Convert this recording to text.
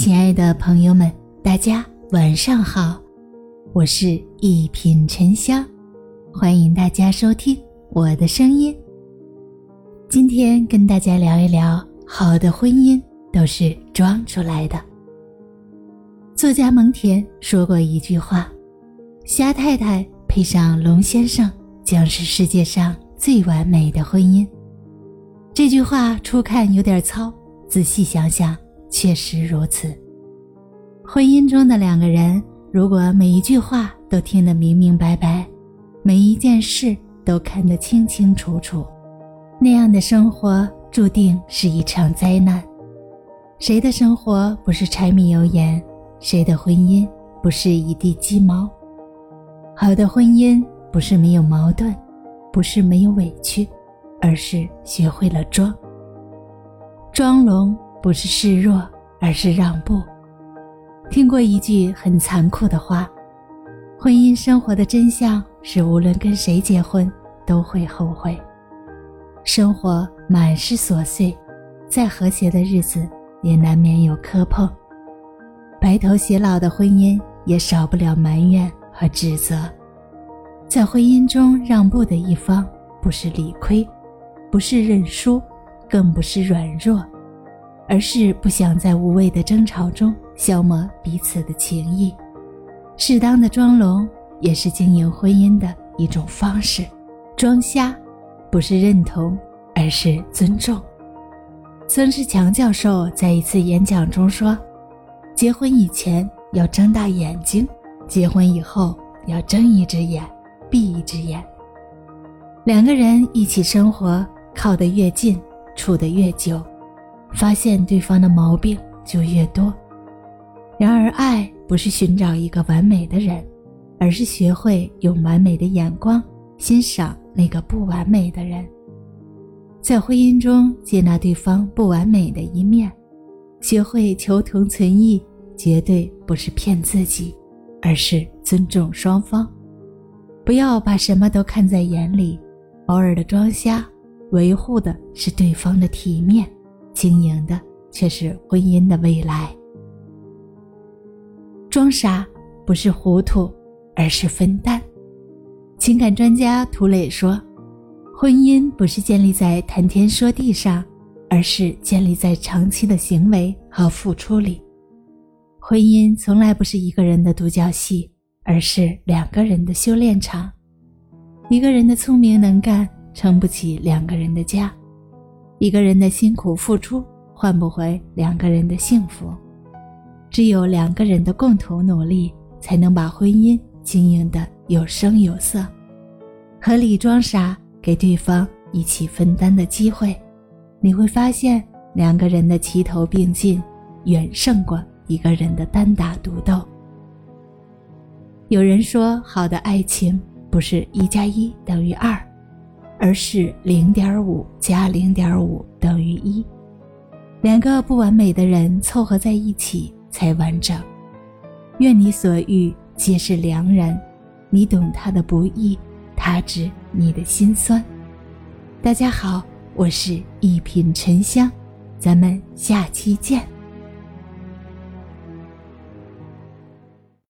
亲爱的朋友们，大家晚上好，我是一品沉香，欢迎大家收听我的声音。今天跟大家聊一聊，好的婚姻都是装出来的。作家蒙恬说过一句话：“虾太太配上龙先生，将是世界上最完美的婚姻。”这句话初看有点糙，仔细想想。确实如此。婚姻中的两个人，如果每一句话都听得明明白白，每一件事都看得清清楚楚，那样的生活注定是一场灾难。谁的生活不是柴米油盐？谁的婚姻不是一地鸡毛？好的婚姻不是没有矛盾，不是没有委屈，而是学会了装。装聋。不是示弱，而是让步。听过一句很残酷的话：婚姻生活的真相是，无论跟谁结婚，都会后悔。生活满是琐碎，再和谐的日子也难免有磕碰。白头偕老的婚姻也少不了埋怨和指责。在婚姻中让步的一方，不是理亏，不是认输，更不是软弱。而是不想在无谓的争吵中消磨彼此的情谊，适当的装聋也是经营婚姻的一种方式。装瞎，不是认同，而是尊重。孙世强教授在一次演讲中说：“结婚以前要睁大眼睛，结婚以后要睁一只眼闭一只眼。两个人一起生活，靠得越近，处得越久。”发现对方的毛病就越多。然而，爱不是寻找一个完美的人，而是学会用完美的眼光欣赏那个不完美的人。在婚姻中接纳对方不完美的一面，学会求同存异，绝对不是骗自己，而是尊重双方。不要把什么都看在眼里，偶尔的装瞎，维护的是对方的体面。经营的却是婚姻的未来。装傻不是糊涂，而是分担。情感专家涂磊说：“婚姻不是建立在谈天说地上，而是建立在长期的行为和付出里。婚姻从来不是一个人的独角戏，而是两个人的修炼场。一个人的聪明能干撑不起两个人的家。”一个人的辛苦付出换不回两个人的幸福，只有两个人的共同努力，才能把婚姻经营的有声有色。合理装傻，给对方一起分担的机会，你会发现两个人的齐头并进，远胜过一个人的单打独斗。有人说，好的爱情不是一加一等于二。而是零点五加零点五等于一，两个不完美的人凑合在一起才完整。愿你所遇皆是良人，你懂他的不易，他知你的心酸。大家好，我是一品沉香，咱们下期见。